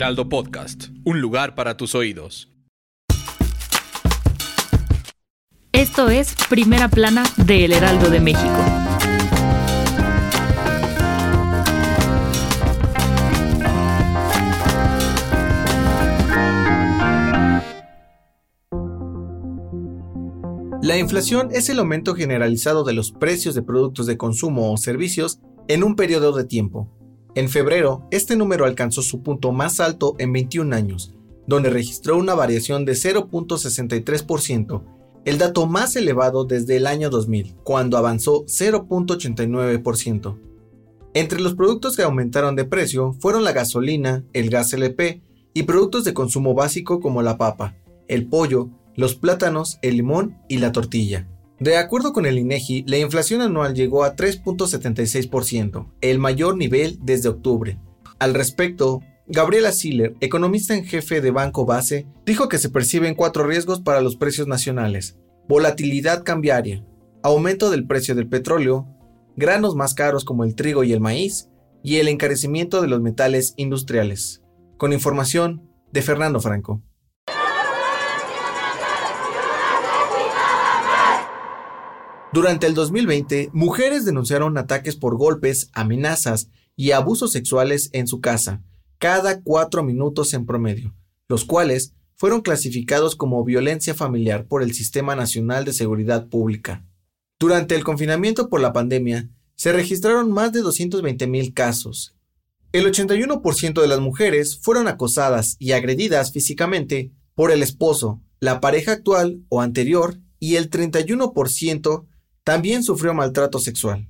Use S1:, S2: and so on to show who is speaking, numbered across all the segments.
S1: Heraldo Podcast, un lugar para tus oídos.
S2: Esto es Primera Plana de El Heraldo de México.
S3: La inflación es el aumento generalizado de los precios de productos de consumo o servicios en un periodo de tiempo. En febrero, este número alcanzó su punto más alto en 21 años, donde registró una variación de 0.63%, el dato más elevado desde el año 2000, cuando avanzó 0.89%. Entre los productos que aumentaron de precio fueron la gasolina, el gas LP y productos de consumo básico como la papa, el pollo, los plátanos, el limón y la tortilla. De acuerdo con el INEGI, la inflación anual llegó a 3.76%, el mayor nivel desde octubre. Al respecto, Gabriela Siller, economista en jefe de Banco Base, dijo que se perciben cuatro riesgos para los precios nacionales. Volatilidad cambiaria, aumento del precio del petróleo, granos más caros como el trigo y el maíz, y el encarecimiento de los metales industriales. Con información de Fernando Franco. Durante el 2020, mujeres denunciaron ataques por golpes, amenazas y abusos sexuales en su casa, cada cuatro minutos en promedio, los cuales fueron clasificados como violencia familiar por el Sistema Nacional de Seguridad Pública. Durante el confinamiento por la pandemia, se registraron más de 220.000 casos. El 81% de las mujeres fueron acosadas y agredidas físicamente por el esposo, la pareja actual o anterior, y el 31% también sufrió maltrato sexual.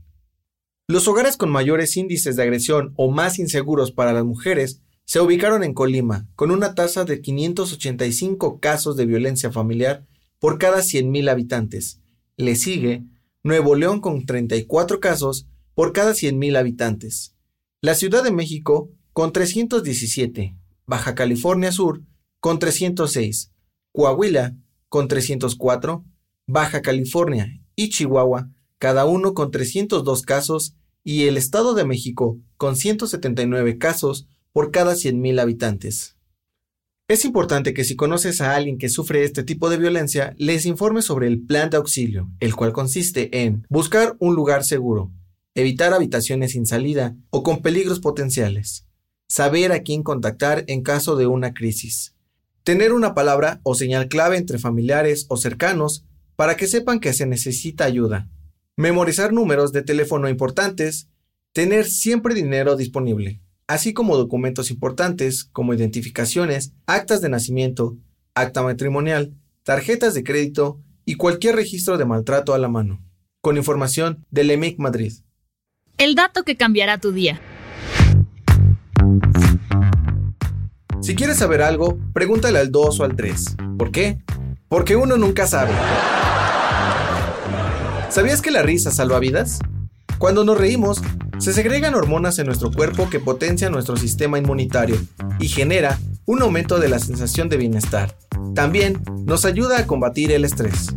S3: Los hogares con mayores índices de agresión o más inseguros para las mujeres se ubicaron en Colima, con una tasa de 585 casos de violencia familiar por cada 100.000 habitantes. Le sigue Nuevo León con 34 casos por cada 100.000 habitantes. La Ciudad de México con 317, Baja California Sur con 306, Coahuila con 304, Baja California y Chihuahua, cada uno con 302 casos, y el Estado de México con 179 casos por cada 100.000 habitantes. Es importante que si conoces a alguien que sufre este tipo de violencia, les informes sobre el plan de auxilio, el cual consiste en buscar un lugar seguro, evitar habitaciones sin salida o con peligros potenciales, saber a quién contactar en caso de una crisis, tener una palabra o señal clave entre familiares o cercanos para que sepan que se necesita ayuda, memorizar números de teléfono importantes, tener siempre dinero disponible, así como documentos importantes como identificaciones, actas de nacimiento, acta matrimonial, tarjetas de crédito y cualquier registro de maltrato a la mano. Con información del EMIC Madrid.
S2: El dato que cambiará tu día.
S3: Si quieres saber algo, pregúntale al 2 o al 3. ¿Por qué? Porque uno nunca sabe. ¿Sabías que la risa salva vidas? Cuando nos reímos, se segregan hormonas en nuestro cuerpo que potencian nuestro sistema inmunitario y genera un aumento de la sensación de bienestar. También nos ayuda a combatir el estrés.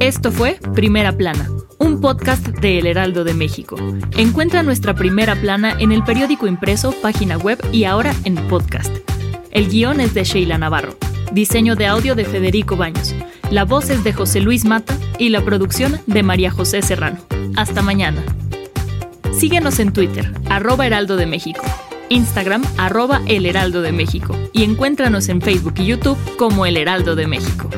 S2: Esto fue Primera Plana, un podcast de El Heraldo de México. Encuentra nuestra Primera Plana en el periódico impreso, página web y ahora en podcast. El guion es de Sheila Navarro. Diseño de audio de Federico Baños. La voz es de José Luis Mata y la producción de María José Serrano. Hasta mañana. Síguenos en Twitter, arroba Heraldo de México, Instagram, arroba El Heraldo de México y encuéntranos en Facebook y YouTube como El Heraldo de México.